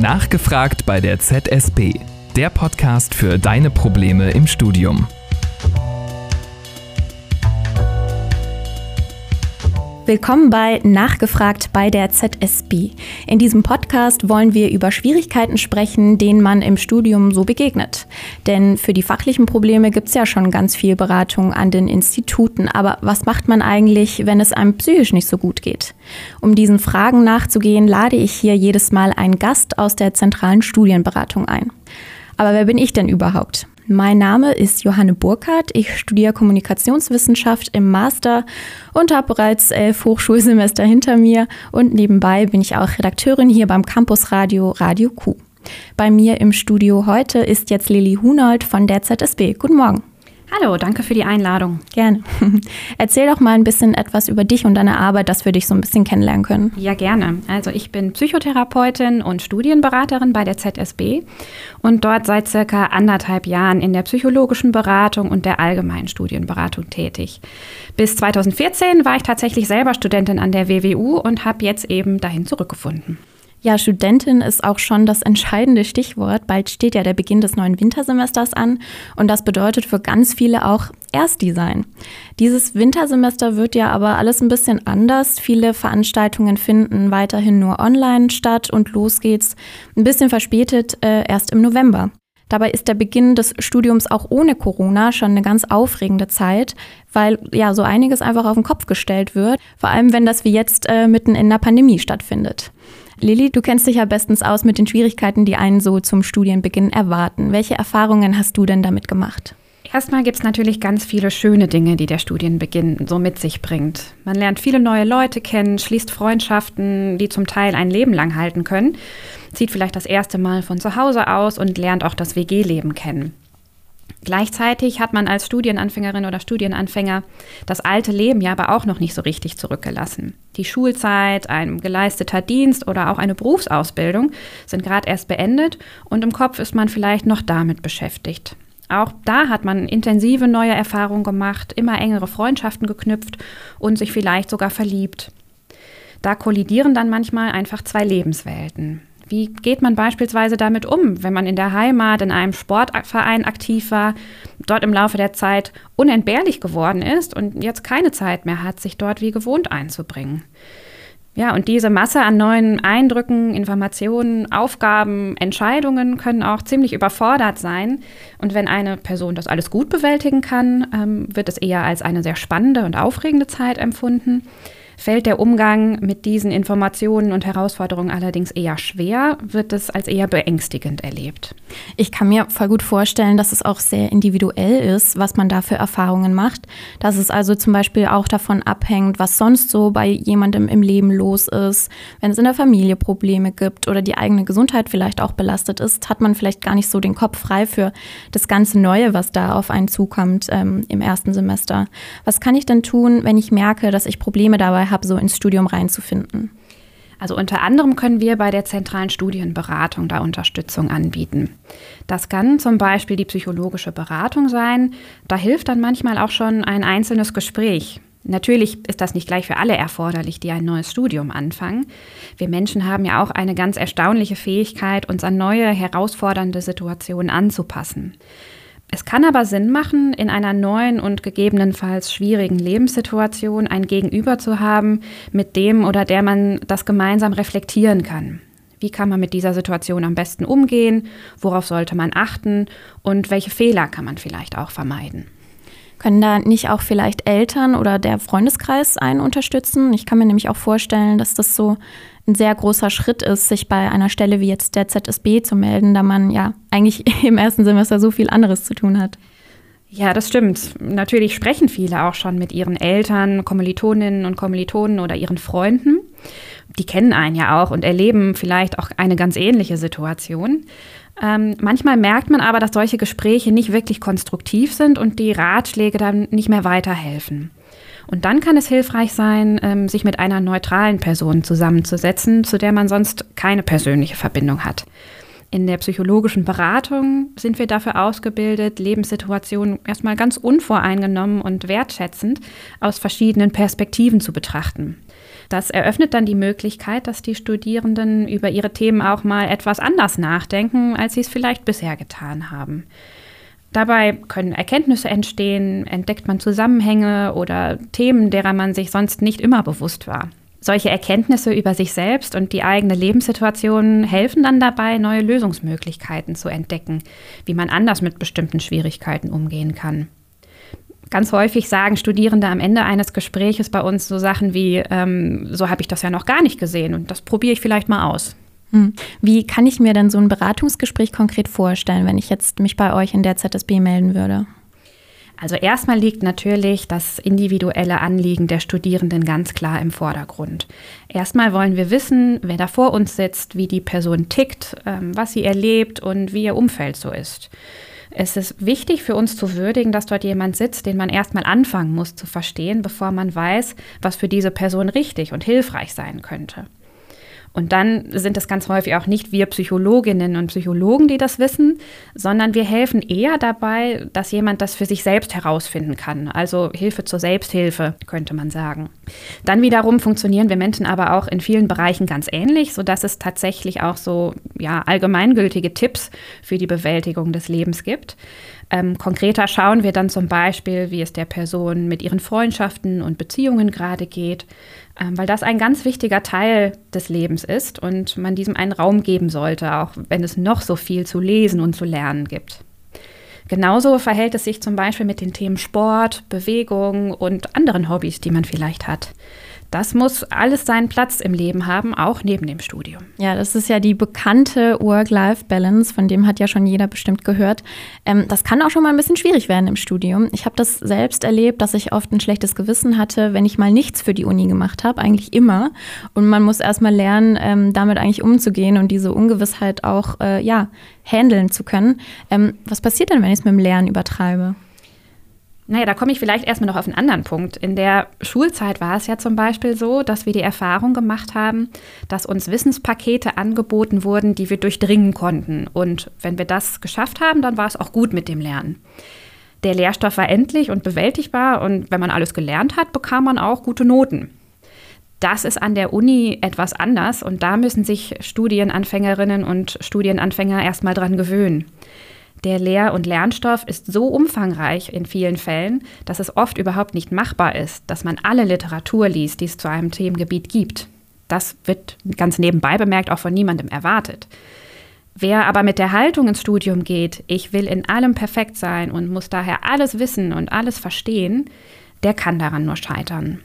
Nachgefragt bei der ZSB, der Podcast für deine Probleme im Studium. Willkommen bei Nachgefragt bei der ZSB. In diesem Podcast wollen wir über Schwierigkeiten sprechen, denen man im Studium so begegnet. Denn für die fachlichen Probleme gibt es ja schon ganz viel Beratung an den Instituten. Aber was macht man eigentlich, wenn es einem psychisch nicht so gut geht? Um diesen Fragen nachzugehen, lade ich hier jedes Mal einen Gast aus der zentralen Studienberatung ein. Aber wer bin ich denn überhaupt? Mein Name ist Johanne Burkhardt. Ich studiere Kommunikationswissenschaft im Master und habe bereits elf Hochschulsemester hinter mir. Und nebenbei bin ich auch Redakteurin hier beim Campusradio Radio Q. Bei mir im Studio heute ist jetzt Lilly Hunold von der ZSB. Guten Morgen. Hallo, danke für die Einladung. Gerne. Erzähl doch mal ein bisschen etwas über dich und deine Arbeit, dass wir dich so ein bisschen kennenlernen können. Ja, gerne. Also ich bin Psychotherapeutin und Studienberaterin bei der ZSB und dort seit circa anderthalb Jahren in der psychologischen Beratung und der allgemeinen Studienberatung tätig. Bis 2014 war ich tatsächlich selber Studentin an der WWU und habe jetzt eben dahin zurückgefunden. Ja, Studentin ist auch schon das entscheidende Stichwort. Bald steht ja der Beginn des neuen Wintersemesters an und das bedeutet für ganz viele auch Erstdesign. Dieses Wintersemester wird ja aber alles ein bisschen anders. Viele Veranstaltungen finden weiterhin nur online statt und los geht's ein bisschen verspätet äh, erst im November. Dabei ist der Beginn des Studiums auch ohne Corona schon eine ganz aufregende Zeit, weil ja so einiges einfach auf den Kopf gestellt wird, vor allem wenn das wie jetzt äh, mitten in der Pandemie stattfindet. Lilly, du kennst dich ja bestens aus mit den Schwierigkeiten, die einen so zum Studienbeginn erwarten. Welche Erfahrungen hast du denn damit gemacht? Erstmal gibt es natürlich ganz viele schöne Dinge, die der Studienbeginn so mit sich bringt. Man lernt viele neue Leute kennen, schließt Freundschaften, die zum Teil ein Leben lang halten können, zieht vielleicht das erste Mal von zu Hause aus und lernt auch das WG-Leben kennen. Gleichzeitig hat man als Studienanfängerin oder Studienanfänger das alte Leben ja aber auch noch nicht so richtig zurückgelassen. Die Schulzeit, ein geleisteter Dienst oder auch eine Berufsausbildung sind gerade erst beendet und im Kopf ist man vielleicht noch damit beschäftigt. Auch da hat man intensive neue Erfahrungen gemacht, immer engere Freundschaften geknüpft und sich vielleicht sogar verliebt. Da kollidieren dann manchmal einfach zwei Lebenswelten. Wie geht man beispielsweise damit um, wenn man in der Heimat in einem Sportverein aktiv war, dort im Laufe der Zeit unentbehrlich geworden ist und jetzt keine Zeit mehr hat, sich dort wie gewohnt einzubringen? Ja, und diese Masse an neuen Eindrücken, Informationen, Aufgaben, Entscheidungen können auch ziemlich überfordert sein. Und wenn eine Person das alles gut bewältigen kann, ähm, wird es eher als eine sehr spannende und aufregende Zeit empfunden. Fällt der Umgang mit diesen Informationen und Herausforderungen allerdings eher schwer, wird es als eher beängstigend erlebt. Ich kann mir voll gut vorstellen, dass es auch sehr individuell ist, was man da für Erfahrungen macht. Dass es also zum Beispiel auch davon abhängt, was sonst so bei jemandem im Leben los ist. Wenn es in der Familie Probleme gibt oder die eigene Gesundheit vielleicht auch belastet ist, hat man vielleicht gar nicht so den Kopf frei für das ganze Neue, was da auf einen zukommt ähm, im ersten Semester. Was kann ich denn tun, wenn ich merke, dass ich Probleme dabei habe, so ins Studium reinzufinden? Also unter anderem können wir bei der zentralen Studienberatung da Unterstützung anbieten. Das kann zum Beispiel die psychologische Beratung sein. Da hilft dann manchmal auch schon ein einzelnes Gespräch. Natürlich ist das nicht gleich für alle erforderlich, die ein neues Studium anfangen. Wir Menschen haben ja auch eine ganz erstaunliche Fähigkeit, uns an neue, herausfordernde Situationen anzupassen. Es kann aber Sinn machen, in einer neuen und gegebenenfalls schwierigen Lebenssituation ein Gegenüber zu haben, mit dem oder der man das gemeinsam reflektieren kann. Wie kann man mit dieser Situation am besten umgehen? Worauf sollte man achten? Und welche Fehler kann man vielleicht auch vermeiden? Können da nicht auch vielleicht Eltern oder der Freundeskreis einen unterstützen? Ich kann mir nämlich auch vorstellen, dass das so ein sehr großer Schritt ist, sich bei einer Stelle wie jetzt der ZSB zu melden, da man ja eigentlich im ersten Semester so viel anderes zu tun hat. Ja, das stimmt. Natürlich sprechen viele auch schon mit ihren Eltern, Kommilitoninnen und Kommilitonen oder ihren Freunden. Die kennen einen ja auch und erleben vielleicht auch eine ganz ähnliche Situation. Ähm, manchmal merkt man aber, dass solche Gespräche nicht wirklich konstruktiv sind und die Ratschläge dann nicht mehr weiterhelfen. Und dann kann es hilfreich sein, ähm, sich mit einer neutralen Person zusammenzusetzen, zu der man sonst keine persönliche Verbindung hat. In der psychologischen Beratung sind wir dafür ausgebildet, Lebenssituationen erstmal ganz unvoreingenommen und wertschätzend aus verschiedenen Perspektiven zu betrachten. Das eröffnet dann die Möglichkeit, dass die Studierenden über ihre Themen auch mal etwas anders nachdenken, als sie es vielleicht bisher getan haben. Dabei können Erkenntnisse entstehen, entdeckt man Zusammenhänge oder Themen, derer man sich sonst nicht immer bewusst war. Solche Erkenntnisse über sich selbst und die eigene Lebenssituation helfen dann dabei, neue Lösungsmöglichkeiten zu entdecken, wie man anders mit bestimmten Schwierigkeiten umgehen kann. Ganz häufig sagen Studierende am Ende eines Gespräches bei uns so Sachen wie, ähm, so habe ich das ja noch gar nicht gesehen und das probiere ich vielleicht mal aus. Hm. Wie kann ich mir denn so ein Beratungsgespräch konkret vorstellen, wenn ich jetzt mich bei euch in der ZSB melden würde? Also erstmal liegt natürlich das individuelle Anliegen der Studierenden ganz klar im Vordergrund. Erstmal wollen wir wissen, wer da vor uns sitzt, wie die Person tickt, ähm, was sie erlebt und wie ihr Umfeld so ist. Es ist wichtig für uns zu würdigen, dass dort jemand sitzt, den man erstmal anfangen muss zu verstehen, bevor man weiß, was für diese Person richtig und hilfreich sein könnte. Und dann sind es ganz häufig auch nicht wir Psychologinnen und Psychologen, die das wissen, sondern wir helfen eher dabei, dass jemand das für sich selbst herausfinden kann. Also Hilfe zur Selbsthilfe, könnte man sagen. Dann wiederum funktionieren wir Menschen aber auch in vielen Bereichen ganz ähnlich, sodass es tatsächlich auch so ja, allgemeingültige Tipps für die Bewältigung des Lebens gibt. Ähm, konkreter schauen wir dann zum Beispiel, wie es der Person mit ihren Freundschaften und Beziehungen gerade geht, ähm, weil das ein ganz wichtiger Teil des Lebens ist und man diesem einen Raum geben sollte, auch wenn es noch so viel zu lesen und zu lernen gibt. Genauso verhält es sich zum Beispiel mit den Themen Sport, Bewegung und anderen Hobbys, die man vielleicht hat. Das muss alles seinen Platz im Leben haben, auch neben dem Studium. Ja, das ist ja die bekannte Work-Life-Balance, von dem hat ja schon jeder bestimmt gehört. Ähm, das kann auch schon mal ein bisschen schwierig werden im Studium. Ich habe das selbst erlebt, dass ich oft ein schlechtes Gewissen hatte, wenn ich mal nichts für die Uni gemacht habe, eigentlich immer. Und man muss erst mal lernen, ähm, damit eigentlich umzugehen und diese Ungewissheit auch, äh, ja, handeln zu können. Ähm, was passiert denn, wenn ich es mit dem Lernen übertreibe? Naja, da komme ich vielleicht erstmal noch auf einen anderen Punkt. In der Schulzeit war es ja zum Beispiel so, dass wir die Erfahrung gemacht haben, dass uns Wissenspakete angeboten wurden, die wir durchdringen konnten. Und wenn wir das geschafft haben, dann war es auch gut mit dem Lernen. Der Lehrstoff war endlich und bewältigbar und wenn man alles gelernt hat, bekam man auch gute Noten. Das ist an der Uni etwas anders und da müssen sich Studienanfängerinnen und Studienanfänger erstmal dran gewöhnen. Der Lehr- und Lernstoff ist so umfangreich in vielen Fällen, dass es oft überhaupt nicht machbar ist, dass man alle Literatur liest, die es zu einem Themengebiet gibt. Das wird ganz nebenbei bemerkt auch von niemandem erwartet. Wer aber mit der Haltung ins Studium geht, ich will in allem perfekt sein und muss daher alles wissen und alles verstehen, der kann daran nur scheitern.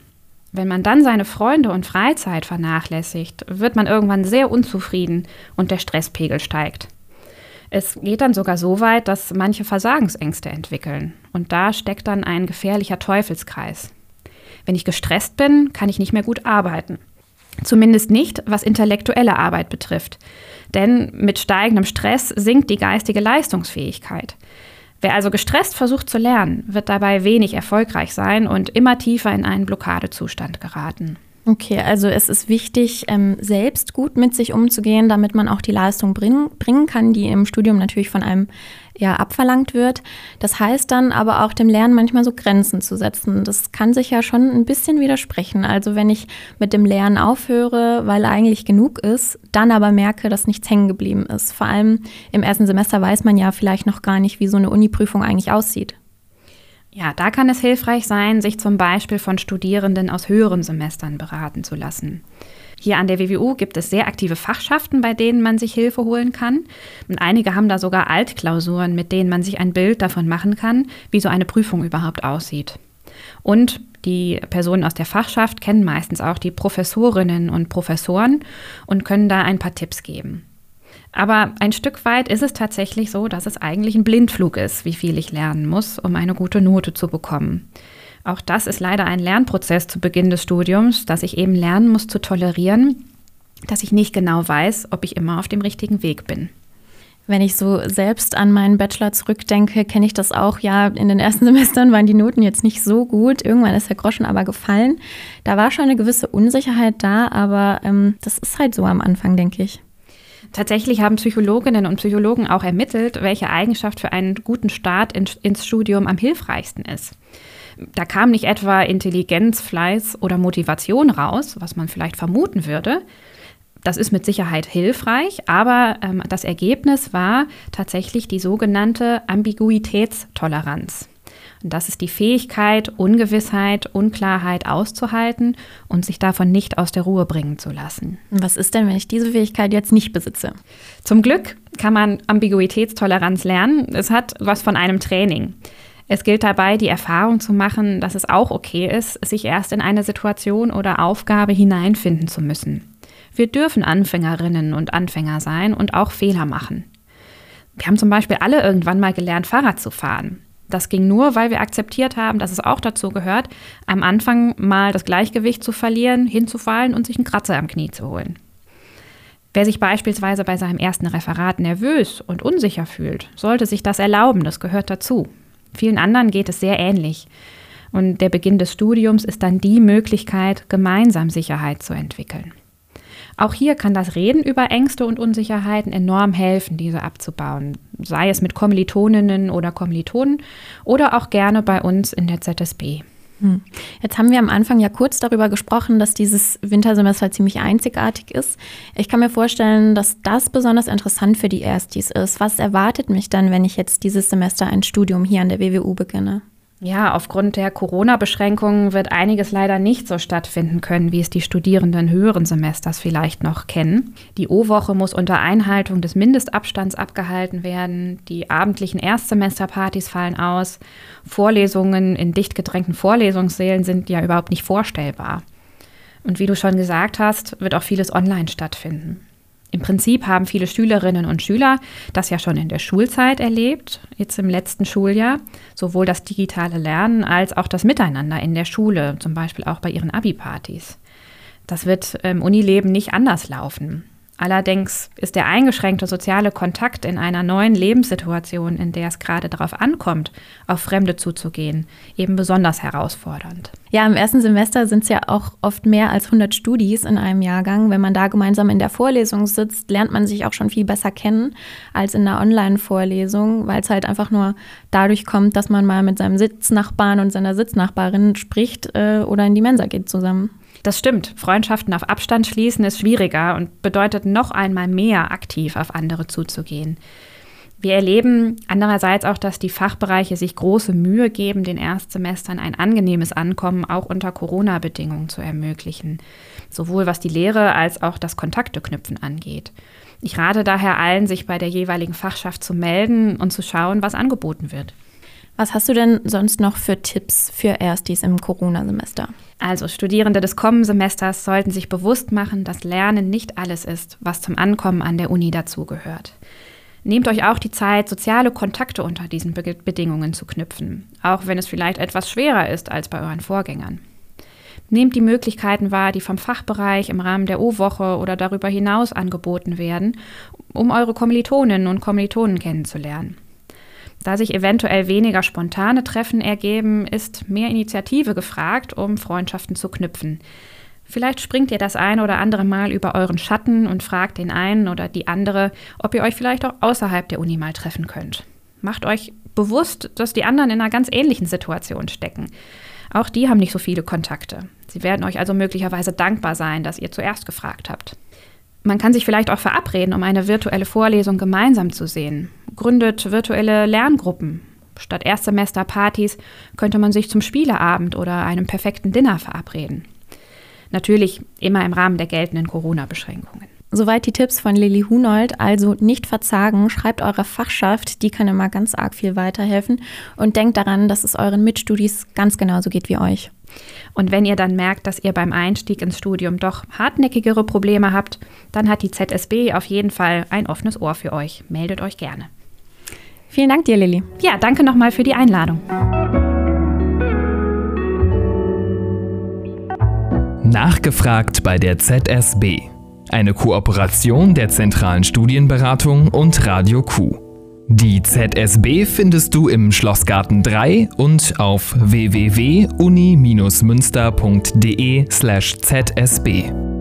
Wenn man dann seine Freunde und Freizeit vernachlässigt, wird man irgendwann sehr unzufrieden und der Stresspegel steigt. Es geht dann sogar so weit, dass manche Versagensängste entwickeln. Und da steckt dann ein gefährlicher Teufelskreis. Wenn ich gestresst bin, kann ich nicht mehr gut arbeiten. Zumindest nicht, was intellektuelle Arbeit betrifft. Denn mit steigendem Stress sinkt die geistige Leistungsfähigkeit. Wer also gestresst versucht zu lernen, wird dabei wenig erfolgreich sein und immer tiefer in einen Blockadezustand geraten. Okay, also es ist wichtig, ähm, selbst gut mit sich umzugehen, damit man auch die Leistung bring, bringen kann, die im Studium natürlich von einem ja, abverlangt wird. Das heißt dann aber auch dem Lernen manchmal so Grenzen zu setzen. Das kann sich ja schon ein bisschen widersprechen. Also wenn ich mit dem Lernen aufhöre, weil eigentlich genug ist, dann aber merke, dass nichts hängen geblieben ist. Vor allem im ersten Semester weiß man ja vielleicht noch gar nicht, wie so eine Uni-Prüfung eigentlich aussieht. Ja, da kann es hilfreich sein, sich zum Beispiel von Studierenden aus höheren Semestern beraten zu lassen. Hier an der WWU gibt es sehr aktive Fachschaften, bei denen man sich Hilfe holen kann. Und einige haben da sogar Altklausuren, mit denen man sich ein Bild davon machen kann, wie so eine Prüfung überhaupt aussieht. Und die Personen aus der Fachschaft kennen meistens auch die Professorinnen und Professoren und können da ein paar Tipps geben. Aber ein Stück weit ist es tatsächlich so, dass es eigentlich ein Blindflug ist, wie viel ich lernen muss, um eine gute Note zu bekommen. Auch das ist leider ein Lernprozess zu Beginn des Studiums, dass ich eben lernen muss zu tolerieren, dass ich nicht genau weiß, ob ich immer auf dem richtigen Weg bin. Wenn ich so selbst an meinen Bachelor zurückdenke, kenne ich das auch. Ja, in den ersten Semestern waren die Noten jetzt nicht so gut. Irgendwann ist der Groschen aber gefallen. Da war schon eine gewisse Unsicherheit da, aber ähm, das ist halt so am Anfang, denke ich. Tatsächlich haben Psychologinnen und Psychologen auch ermittelt, welche Eigenschaft für einen guten Start ins Studium am hilfreichsten ist. Da kam nicht etwa Intelligenz, Fleiß oder Motivation raus, was man vielleicht vermuten würde. Das ist mit Sicherheit hilfreich, aber ähm, das Ergebnis war tatsächlich die sogenannte Ambiguitätstoleranz. Das ist die Fähigkeit, Ungewissheit, Unklarheit auszuhalten und sich davon nicht aus der Ruhe bringen zu lassen. Was ist denn, wenn ich diese Fähigkeit jetzt nicht besitze? Zum Glück kann man Ambiguitätstoleranz lernen. Es hat was von einem Training. Es gilt dabei, die Erfahrung zu machen, dass es auch okay ist, sich erst in eine Situation oder Aufgabe hineinfinden zu müssen. Wir dürfen Anfängerinnen und Anfänger sein und auch Fehler machen. Wir haben zum Beispiel alle irgendwann mal gelernt, Fahrrad zu fahren. Das ging nur, weil wir akzeptiert haben, dass es auch dazu gehört, am Anfang mal das Gleichgewicht zu verlieren, hinzufallen und sich einen Kratzer am Knie zu holen. Wer sich beispielsweise bei seinem ersten Referat nervös und unsicher fühlt, sollte sich das erlauben, das gehört dazu. Vielen anderen geht es sehr ähnlich. Und der Beginn des Studiums ist dann die Möglichkeit, gemeinsam Sicherheit zu entwickeln. Auch hier kann das Reden über Ängste und Unsicherheiten enorm helfen, diese abzubauen. Sei es mit Kommilitoninnen oder Kommilitonen oder auch gerne bei uns in der ZSB. Hm. Jetzt haben wir am Anfang ja kurz darüber gesprochen, dass dieses Wintersemester ziemlich einzigartig ist. Ich kann mir vorstellen, dass das besonders interessant für die Erstis ist. Was erwartet mich dann, wenn ich jetzt dieses Semester ein Studium hier an der WWU beginne? Ja, aufgrund der Corona-Beschränkungen wird einiges leider nicht so stattfinden können, wie es die Studierenden höheren Semesters vielleicht noch kennen. Die O-Woche muss unter Einhaltung des Mindestabstands abgehalten werden. Die abendlichen Erstsemesterpartys fallen aus. Vorlesungen in dicht gedrängten Vorlesungssälen sind ja überhaupt nicht vorstellbar. Und wie du schon gesagt hast, wird auch vieles online stattfinden. Im Prinzip haben viele Schülerinnen und Schüler das ja schon in der Schulzeit erlebt, jetzt im letzten Schuljahr, sowohl das digitale Lernen als auch das Miteinander in der Schule, zum Beispiel auch bei ihren Abi-Partys. Das wird im Unileben nicht anders laufen. Allerdings ist der eingeschränkte soziale Kontakt in einer neuen Lebenssituation, in der es gerade darauf ankommt, auf Fremde zuzugehen, eben besonders herausfordernd. Ja, im ersten Semester sind es ja auch oft mehr als 100 Studis in einem Jahrgang. Wenn man da gemeinsam in der Vorlesung sitzt, lernt man sich auch schon viel besser kennen als in einer Online-Vorlesung, weil es halt einfach nur dadurch kommt, dass man mal mit seinem Sitznachbarn und seiner Sitznachbarin spricht äh, oder in die Mensa geht zusammen. Das stimmt. Freundschaften auf Abstand schließen ist schwieriger und bedeutet noch einmal mehr aktiv auf andere zuzugehen. Wir erleben andererseits auch, dass die Fachbereiche sich große Mühe geben, den Erstsemestern ein angenehmes Ankommen auch unter Corona-Bedingungen zu ermöglichen, sowohl was die Lehre als auch das Kontakteknüpfen angeht. Ich rate daher allen, sich bei der jeweiligen Fachschaft zu melden und zu schauen, was angeboten wird. Was hast du denn sonst noch für Tipps für Erstis im Corona-Semester? Also Studierende des kommenden Semesters sollten sich bewusst machen, dass Lernen nicht alles ist, was zum Ankommen an der Uni dazugehört. Nehmt euch auch die Zeit, soziale Kontakte unter diesen Be Bedingungen zu knüpfen, auch wenn es vielleicht etwas schwerer ist als bei euren Vorgängern. Nehmt die Möglichkeiten wahr, die vom Fachbereich im Rahmen der O-Woche oder darüber hinaus angeboten werden, um eure Kommilitoninnen und Kommilitonen kennenzulernen. Da sich eventuell weniger spontane Treffen ergeben, ist mehr Initiative gefragt, um Freundschaften zu knüpfen. Vielleicht springt ihr das ein oder andere Mal über euren Schatten und fragt den einen oder die andere, ob ihr euch vielleicht auch außerhalb der Uni mal treffen könnt. Macht euch bewusst, dass die anderen in einer ganz ähnlichen Situation stecken. Auch die haben nicht so viele Kontakte. Sie werden euch also möglicherweise dankbar sein, dass ihr zuerst gefragt habt. Man kann sich vielleicht auch verabreden, um eine virtuelle Vorlesung gemeinsam zu sehen. Gründet virtuelle Lerngruppen. Statt Erstsemesterpartys könnte man sich zum Spieleabend oder einem perfekten Dinner verabreden. Natürlich immer im Rahmen der geltenden Corona-Beschränkungen. Soweit die Tipps von Lilly Hunold. Also nicht verzagen, schreibt eurer Fachschaft, die kann immer ganz arg viel weiterhelfen. Und denkt daran, dass es euren Mitstudis ganz genauso geht wie euch. Und wenn ihr dann merkt, dass ihr beim Einstieg ins Studium doch hartnäckigere Probleme habt, dann hat die ZSB auf jeden Fall ein offenes Ohr für euch. Meldet euch gerne. Vielen Dank dir, Lilly. Ja, danke nochmal für die Einladung. Nachgefragt bei der ZSB. Eine Kooperation der Zentralen Studienberatung und Radio Q. Die ZSB findest du im Schlossgarten 3 und auf www.uni-münster.de/zsb.